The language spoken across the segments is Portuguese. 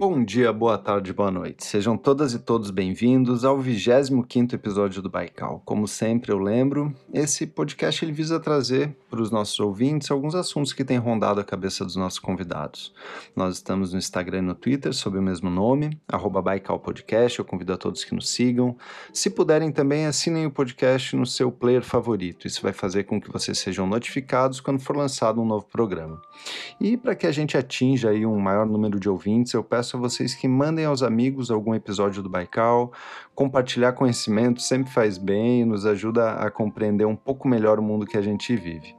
Bom dia, boa tarde, boa noite. Sejam todas e todos bem-vindos ao 25º episódio do Baikal. Como sempre eu lembro, esse podcast ele visa trazer para os nossos ouvintes alguns assuntos que têm rondado a cabeça dos nossos convidados. Nós estamos no Instagram e no Twitter sob o mesmo nome, arroba Baikal Podcast, eu convido a todos que nos sigam. Se puderem também, assinem o podcast no seu player favorito. Isso vai fazer com que vocês sejam notificados quando for lançado um novo programa. E para que a gente atinja aí um maior número de ouvintes, eu peço a vocês que mandem aos amigos algum episódio do Baikal. Compartilhar conhecimento sempre faz bem e nos ajuda a compreender um pouco melhor o mundo que a gente vive.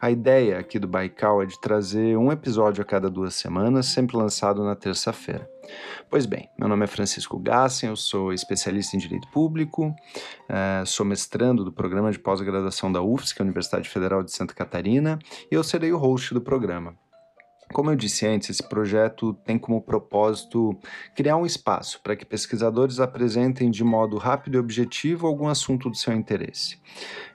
A ideia aqui do Baikal é de trazer um episódio a cada duas semanas, sempre lançado na terça-feira. Pois bem, meu nome é Francisco Gassen, eu sou especialista em Direito Público, uh, sou mestrando do programa de pós-graduação da UFSC, Universidade Federal de Santa Catarina, e eu serei o host do programa. Como eu disse antes, esse projeto tem como propósito criar um espaço para que pesquisadores apresentem de modo rápido e objetivo algum assunto do seu interesse.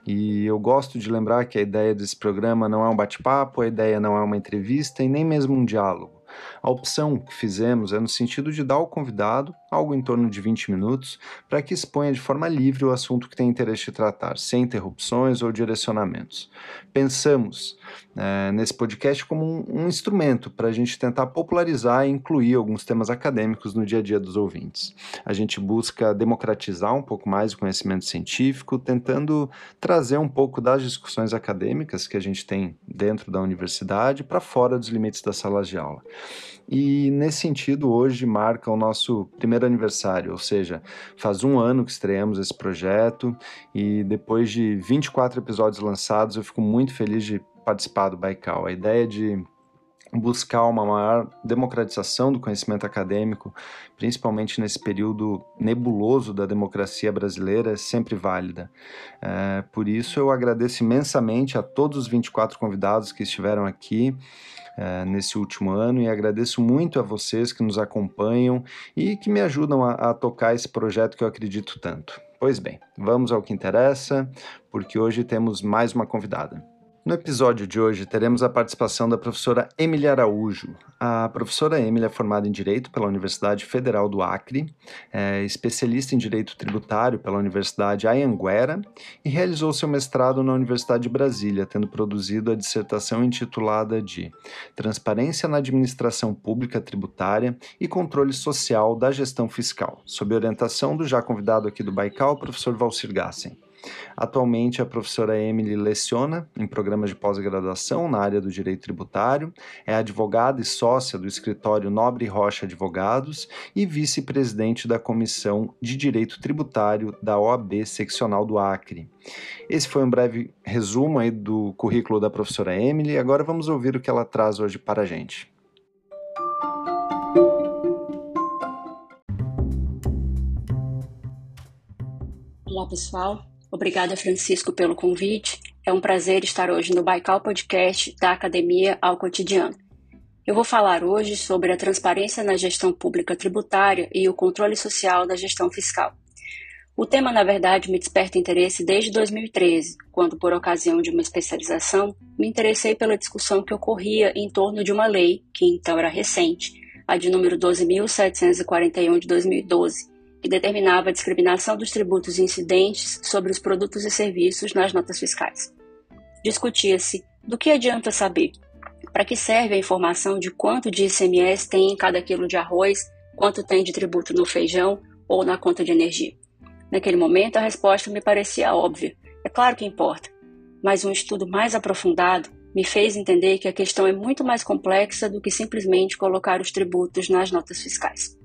E eu gosto de lembrar que a ideia desse programa não é um bate-papo, a ideia não é uma entrevista e nem mesmo um diálogo. A opção que fizemos é no sentido de dar ao convidado algo em torno de 20 minutos para que exponha de forma livre o assunto que tem interesse de tratar, sem interrupções ou direcionamentos. Pensamos é, nesse podcast como um, um instrumento para a gente tentar popularizar e incluir alguns temas acadêmicos no dia a dia dos ouvintes. A gente busca democratizar um pouco mais o conhecimento científico, tentando trazer um pouco das discussões acadêmicas que a gente tem dentro da universidade para fora dos limites das salas de aula. E nesse sentido, hoje marca o nosso primeiro aniversário, ou seja, faz um ano que estreamos esse projeto e depois de 24 episódios lançados, eu fico muito feliz de participar do Baikal. A ideia de buscar uma maior democratização do conhecimento acadêmico, principalmente nesse período nebuloso da democracia brasileira, é sempre válida. É, por isso, eu agradeço imensamente a todos os 24 convidados que estiveram aqui é, nesse último ano e agradeço muito a vocês que nos acompanham e que me ajudam a, a tocar esse projeto que eu acredito tanto. Pois bem, vamos ao que interessa, porque hoje temos mais uma convidada. No episódio de hoje teremos a participação da professora Emily Araújo. A professora Emily é formada em Direito pela Universidade Federal do Acre, é especialista em Direito Tributário pela Universidade Anhanguera e realizou seu mestrado na Universidade de Brasília, tendo produzido a dissertação intitulada de Transparência na Administração Pública Tributária e Controle Social da Gestão Fiscal, sob orientação do já convidado aqui do Baikal, professor Valcir Gassen. Atualmente, a professora Emily leciona em programas de pós-graduação na área do direito tributário, é advogada e sócia do escritório Nobre Rocha Advogados e vice-presidente da Comissão de Direito Tributário da OAB Seccional do Acre. Esse foi um breve resumo aí do currículo da professora Emily. Agora vamos ouvir o que ela traz hoje para a gente. Olá, pessoal. Obrigada, Francisco, pelo convite. É um prazer estar hoje no Baikal Podcast da Academia ao Cotidiano. Eu vou falar hoje sobre a transparência na gestão pública tributária e o controle social da gestão fiscal. O tema, na verdade, me desperta interesse desde 2013, quando, por ocasião de uma especialização, me interessei pela discussão que ocorria em torno de uma lei, que então era recente, a de número 12.741 de 2012, que determinava a discriminação dos tributos incidentes sobre os produtos e serviços nas notas fiscais. Discutia-se do que adianta saber, para que serve a informação de quanto de ICMS tem em cada quilo de arroz, quanto tem de tributo no feijão ou na conta de energia. Naquele momento, a resposta me parecia óbvia. É claro que importa, mas um estudo mais aprofundado me fez entender que a questão é muito mais complexa do que simplesmente colocar os tributos nas notas fiscais.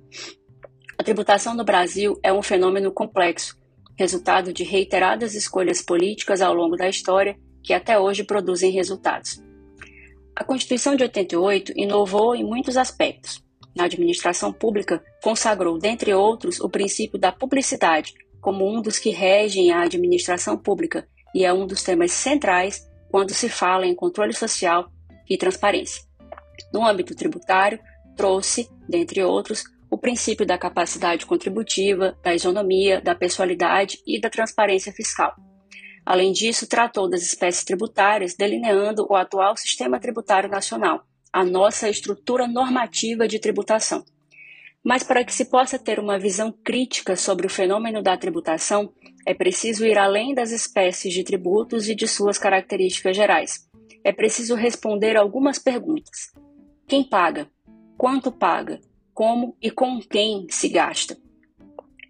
A tributação no Brasil é um fenômeno complexo, resultado de reiteradas escolhas políticas ao longo da história que até hoje produzem resultados. A Constituição de 88 inovou em muitos aspectos. Na administração pública, consagrou, dentre outros, o princípio da publicidade como um dos que regem a administração pública e é um dos temas centrais quando se fala em controle social e transparência. No âmbito tributário, trouxe, dentre outros, o princípio da capacidade contributiva, da isonomia, da pessoalidade e da transparência fiscal. Além disso, tratou das espécies tributárias, delineando o atual sistema tributário nacional, a nossa estrutura normativa de tributação. Mas para que se possa ter uma visão crítica sobre o fenômeno da tributação, é preciso ir além das espécies de tributos e de suas características gerais. É preciso responder algumas perguntas: quem paga? Quanto paga? Como e com quem se gasta?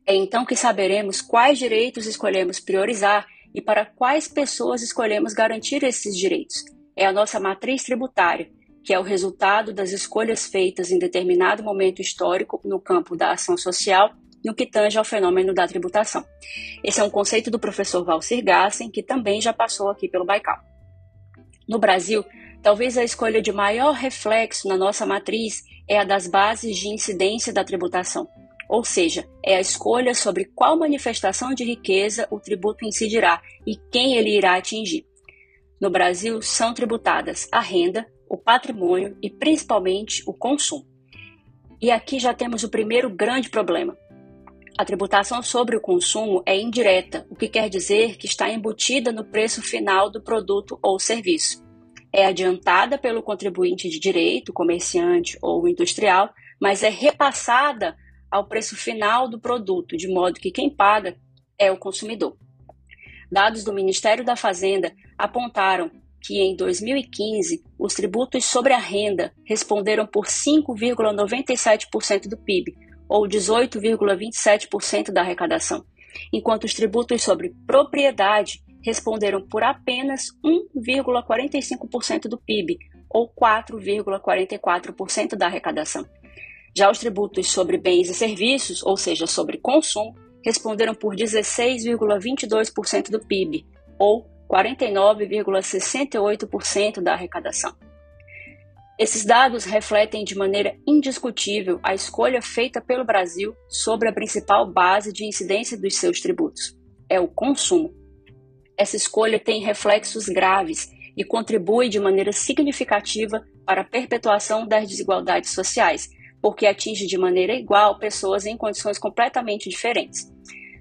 É então que saberemos quais direitos escolhemos priorizar e para quais pessoas escolhemos garantir esses direitos. É a nossa matriz tributária, que é o resultado das escolhas feitas em determinado momento histórico no campo da ação social, no que tange ao fenômeno da tributação. Esse é um conceito do professor Valcir Gassen, que também já passou aqui pelo Baikal. No Brasil, talvez a escolha de maior reflexo na nossa matriz é a das bases de incidência da tributação, ou seja, é a escolha sobre qual manifestação de riqueza o tributo incidirá e quem ele irá atingir. No Brasil, são tributadas a renda, o patrimônio e principalmente o consumo. E aqui já temos o primeiro grande problema. A tributação sobre o consumo é indireta, o que quer dizer que está embutida no preço final do produto ou serviço. É adiantada pelo contribuinte de direito, comerciante ou industrial, mas é repassada ao preço final do produto, de modo que quem paga é o consumidor. Dados do Ministério da Fazenda apontaram que em 2015 os tributos sobre a renda responderam por 5,97% do PIB, ou 18,27% da arrecadação, enquanto os tributos sobre propriedade responderam por apenas 1,45% do PIB, ou 4,44% da arrecadação. Já os tributos sobre bens e serviços, ou seja, sobre consumo, responderam por 16,22% do PIB, ou 49,68% da arrecadação. Esses dados refletem de maneira indiscutível a escolha feita pelo Brasil sobre a principal base de incidência dos seus tributos: é o consumo. Essa escolha tem reflexos graves e contribui de maneira significativa para a perpetuação das desigualdades sociais, porque atinge de maneira igual pessoas em condições completamente diferentes.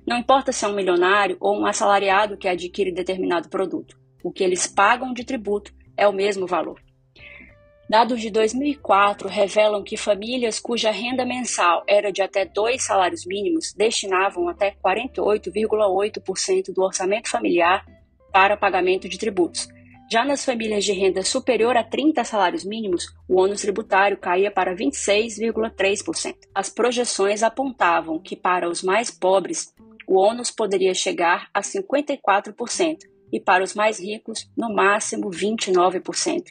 Não importa se é um milionário ou um assalariado que adquire determinado produto, o que eles pagam de tributo é o mesmo valor. Dados de 2004 revelam que famílias cuja renda mensal era de até dois salários mínimos destinavam até 48,8% do orçamento familiar para pagamento de tributos, já nas famílias de renda superior a 30 salários mínimos, o ônus tributário caía para 26,3%. As projeções apontavam que para os mais pobres, o ônus poderia chegar a 54% e para os mais ricos, no máximo 29%.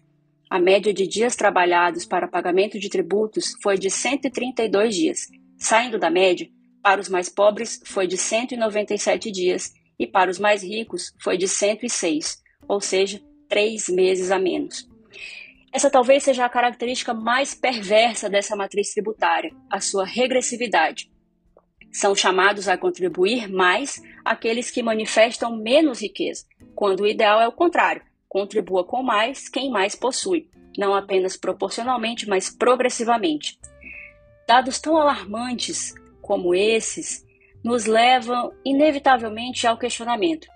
A média de dias trabalhados para pagamento de tributos foi de 132 dias. Saindo da média, para os mais pobres foi de 197 dias e para os mais ricos foi de 106, ou seja, três meses a menos. Essa talvez seja a característica mais perversa dessa matriz tributária, a sua regressividade. São chamados a contribuir mais aqueles que manifestam menos riqueza, quando o ideal é o contrário, contribua com mais quem mais possui, não apenas proporcionalmente, mas progressivamente. Dados tão alarmantes como esses nos levam inevitavelmente ao questionamento: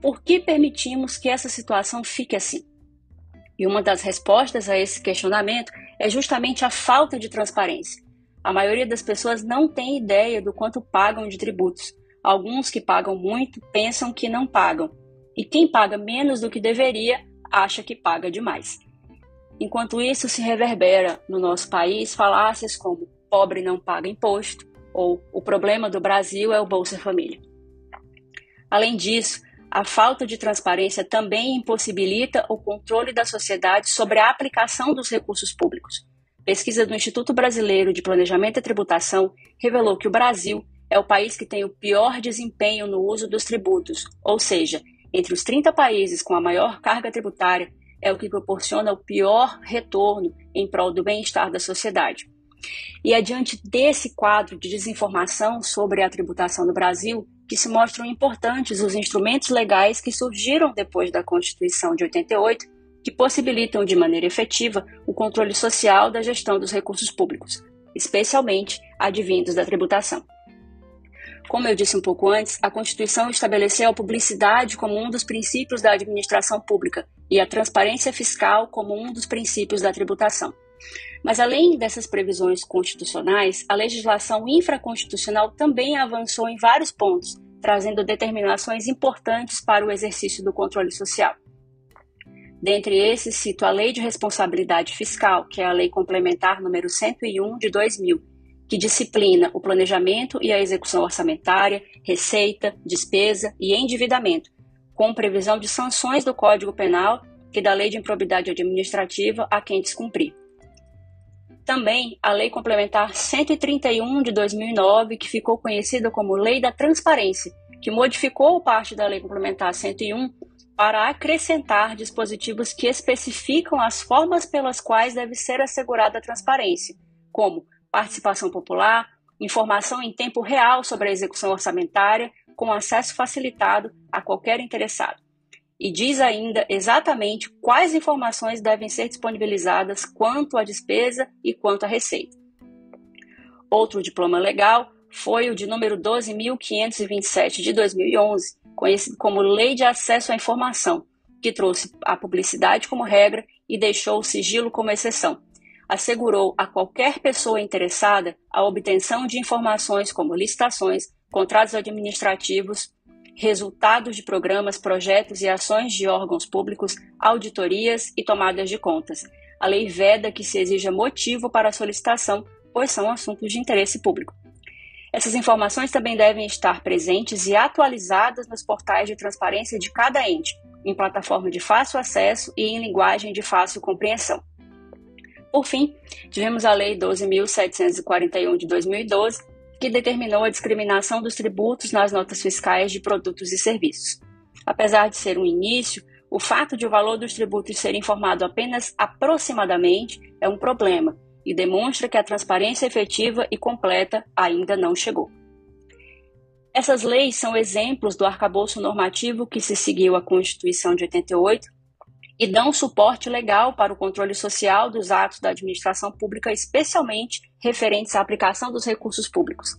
por que permitimos que essa situação fique assim? E uma das respostas a esse questionamento é justamente a falta de transparência. A maioria das pessoas não tem ideia do quanto pagam de tributos. Alguns que pagam muito pensam que não pagam, e quem paga menos do que deveria acha que paga demais. Enquanto isso se reverbera no nosso país falácias como pobre não paga imposto ou o problema do Brasil é o Bolsa Família. Além disso, a falta de transparência também impossibilita o controle da sociedade sobre a aplicação dos recursos públicos. Pesquisa do Instituto Brasileiro de Planejamento e Tributação revelou que o Brasil é o país que tem o pior desempenho no uso dos tributos, ou seja, entre os 30 países com a maior carga tributária, é o que proporciona o pior retorno em prol do bem-estar da sociedade. E é diante desse quadro de desinformação sobre a tributação no Brasil que se mostram importantes os instrumentos legais que surgiram depois da Constituição de 88, que possibilitam de maneira efetiva o controle social da gestão dos recursos públicos, especialmente advindos da tributação. Como eu disse um pouco antes, a Constituição estabeleceu a publicidade como um dos princípios da administração pública e a transparência fiscal como um dos princípios da tributação. Mas além dessas previsões constitucionais, a legislação infraconstitucional também avançou em vários pontos, trazendo determinações importantes para o exercício do controle social. Dentre esses, cito a Lei de Responsabilidade Fiscal, que é a Lei Complementar número 101 de 2000, que disciplina o planejamento e a execução orçamentária, receita, despesa e endividamento, com previsão de sanções do Código Penal e da Lei de Improbidade Administrativa a quem descumprir. Também a Lei Complementar 131 de 2009, que ficou conhecida como Lei da Transparência, que modificou parte da Lei Complementar 101 para acrescentar dispositivos que especificam as formas pelas quais deve ser assegurada a transparência, como participação popular, informação em tempo real sobre a execução orçamentária, com acesso facilitado a qualquer interessado e diz ainda exatamente quais informações devem ser disponibilizadas quanto à despesa e quanto à receita. Outro diploma legal foi o de número 12.527 de 2011, conhecido como Lei de Acesso à Informação, que trouxe a publicidade como regra e deixou o sigilo como exceção. Assegurou a qualquer pessoa interessada a obtenção de informações como licitações, contratos administrativos, resultados de programas, projetos e ações de órgãos públicos, auditorias e tomadas de contas. A lei veda que se exija motivo para a solicitação, pois são assuntos de interesse público. Essas informações também devem estar presentes e atualizadas nos portais de transparência de cada ente, em plataforma de fácil acesso e em linguagem de fácil compreensão. Por fim, tivemos a Lei 12.741 de 2012, que determinou a discriminação dos tributos nas notas fiscais de produtos e serviços. Apesar de ser um início, o fato de o valor dos tributos ser informado apenas aproximadamente é um problema e demonstra que a transparência efetiva e completa ainda não chegou. Essas leis são exemplos do arcabouço normativo que se seguiu à Constituição de 88 e dão suporte legal para o controle social dos atos da administração pública, especialmente referentes à aplicação dos recursos públicos.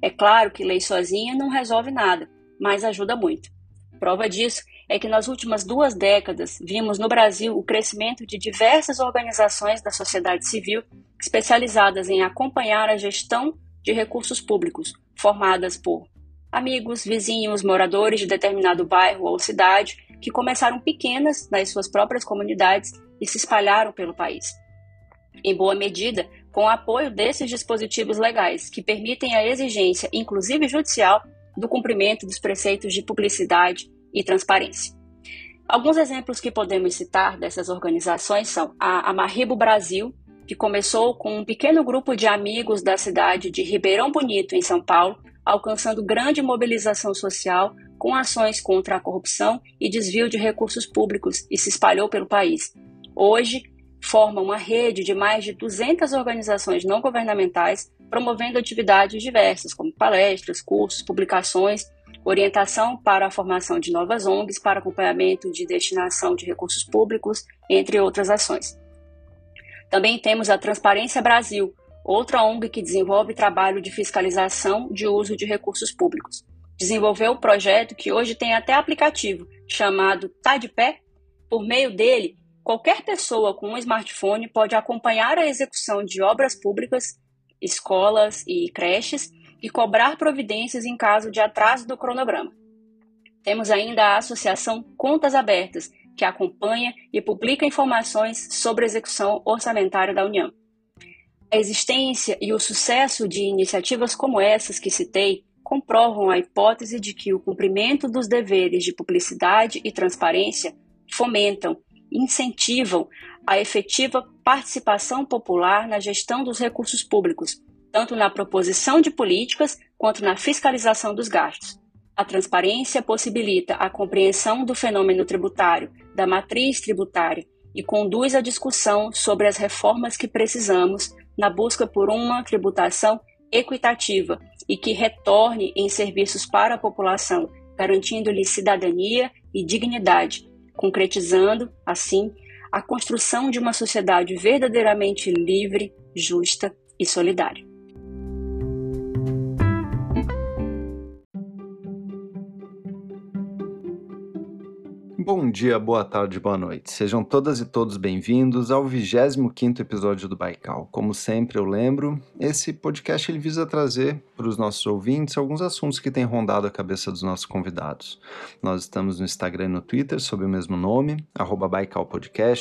É claro que lei sozinha não resolve nada, mas ajuda muito. Prova disso é que nas últimas duas décadas vimos no Brasil o crescimento de diversas organizações da sociedade civil especializadas em acompanhar a gestão de recursos públicos, formadas por amigos, vizinhos, moradores de determinado bairro ou cidade que começaram pequenas nas suas próprias comunidades e se espalharam pelo país. Em boa medida, com o apoio desses dispositivos legais, que permitem a exigência, inclusive judicial, do cumprimento dos preceitos de publicidade e transparência. Alguns exemplos que podemos citar dessas organizações são a Amarribo Brasil, que começou com um pequeno grupo de amigos da cidade de Ribeirão Bonito, em São Paulo, alcançando grande mobilização social com ações contra a corrupção e desvio de recursos públicos e se espalhou pelo país. Hoje, forma uma rede de mais de 200 organizações não governamentais promovendo atividades diversas, como palestras, cursos, publicações, orientação para a formação de novas ONGs para acompanhamento de destinação de recursos públicos, entre outras ações. Também temos a Transparência Brasil, outra ONG que desenvolve trabalho de fiscalização de uso de recursos públicos desenvolveu o projeto que hoje tem até aplicativo, chamado Tá de Pé. Por meio dele, qualquer pessoa com um smartphone pode acompanhar a execução de obras públicas, escolas e creches e cobrar providências em caso de atraso do cronograma. Temos ainda a Associação Contas Abertas, que acompanha e publica informações sobre a execução orçamentária da União. A existência e o sucesso de iniciativas como essas que citei comprovam a hipótese de que o cumprimento dos deveres de publicidade e transparência fomentam, incentivam a efetiva participação popular na gestão dos recursos públicos, tanto na proposição de políticas quanto na fiscalização dos gastos. A transparência possibilita a compreensão do fenômeno tributário, da matriz tributária e conduz à discussão sobre as reformas que precisamos na busca por uma tributação equitativa e que retorne em serviços para a população, garantindo-lhe cidadania e dignidade, concretizando, assim, a construção de uma sociedade verdadeiramente livre, justa e solidária. Dia, boa tarde, boa noite. Sejam todas e todos bem-vindos ao 25º episódio do Baikal. Como sempre eu lembro, esse podcast ele visa trazer para os nossos ouvintes alguns assuntos que têm rondado a cabeça dos nossos convidados. Nós estamos no Instagram e no Twitter sob o mesmo nome, arroba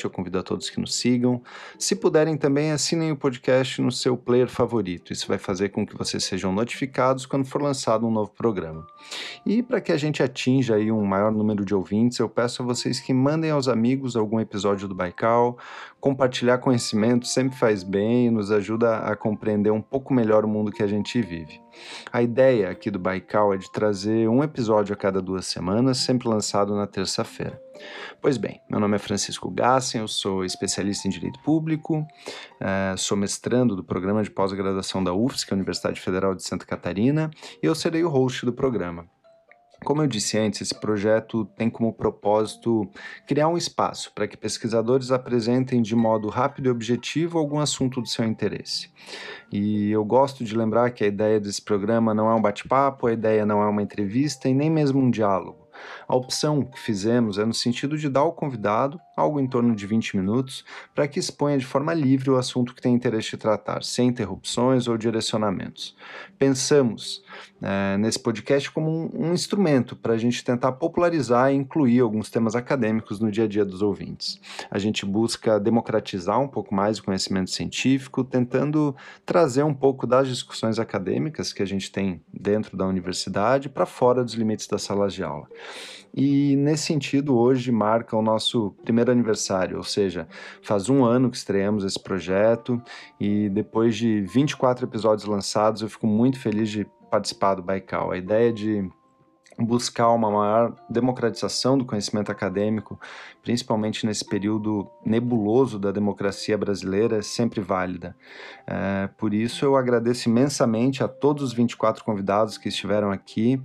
eu convido a todos que nos sigam. Se puderem também, assinem o podcast no seu player favorito, isso vai fazer com que vocês sejam notificados quando for lançado um novo programa. E para que a gente atinja aí um maior número de ouvintes, eu peço a vocês que mandem aos amigos algum episódio do Baikal. Compartilhar conhecimento sempre faz bem e nos ajuda a compreender um pouco melhor o mundo que a gente vive. A ideia aqui do Baikal é de trazer um episódio a cada duas semanas, sempre lançado na terça-feira. Pois bem, meu nome é Francisco Gassen, eu sou especialista em Direito Público, uh, sou mestrando do programa de pós-graduação da UFSC, Universidade Federal de Santa Catarina, e eu serei o host do programa. Como eu disse antes, esse projeto tem como propósito criar um espaço para que pesquisadores apresentem de modo rápido e objetivo algum assunto do seu interesse. E eu gosto de lembrar que a ideia desse programa não é um bate-papo, a ideia não é uma entrevista e nem mesmo um diálogo. A opção que fizemos é no sentido de dar ao convidado algo em torno de 20 minutos para que exponha de forma livre o assunto que tem interesse de tratar, sem interrupções ou direcionamentos. Pensamos é, nesse podcast como um, um instrumento para a gente tentar popularizar e incluir alguns temas acadêmicos no dia a dia dos ouvintes. A gente busca democratizar um pouco mais o conhecimento científico, tentando trazer um pouco das discussões acadêmicas que a gente tem dentro da universidade para fora dos limites das salas de aula. E nesse sentido, hoje marca o nosso primeiro aniversário, ou seja, faz um ano que estreamos esse projeto e depois de 24 episódios lançados, eu fico muito feliz de participar do Baikal. A ideia de buscar uma maior democratização do conhecimento acadêmico, principalmente nesse período nebuloso da democracia brasileira, é sempre válida. É, por isso, eu agradeço imensamente a todos os 24 convidados que estiveram aqui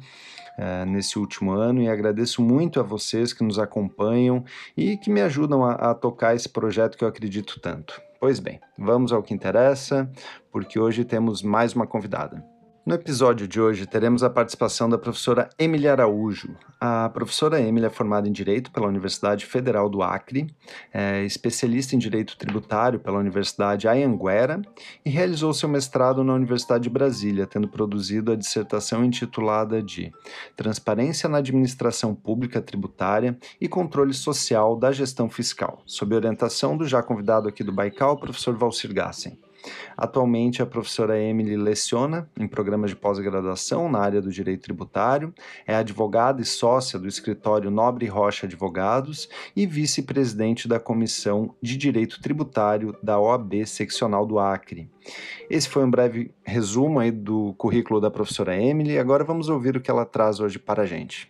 é, nesse último ano e agradeço muito a vocês que nos acompanham e que me ajudam a, a tocar esse projeto que eu acredito tanto. Pois bem, vamos ao que interessa, porque hoje temos mais uma convidada. No episódio de hoje teremos a participação da professora Emily Araújo. A professora Emily é formada em Direito pela Universidade Federal do Acre, é especialista em Direito Tributário pela Universidade Anhanguera e realizou seu mestrado na Universidade de Brasília, tendo produzido a dissertação intitulada de Transparência na Administração Pública Tributária e Controle Social da Gestão Fiscal, sob orientação do já convidado aqui do Baikal, professor Valcir Gassen. Atualmente, a professora Emily leciona em programas de pós-graduação na área do direito tributário, é advogada e sócia do escritório Nobre Rocha Advogados e vice-presidente da Comissão de Direito Tributário da OAB Seccional do Acre. Esse foi um breve resumo aí do currículo da professora Emily. Agora vamos ouvir o que ela traz hoje para a gente.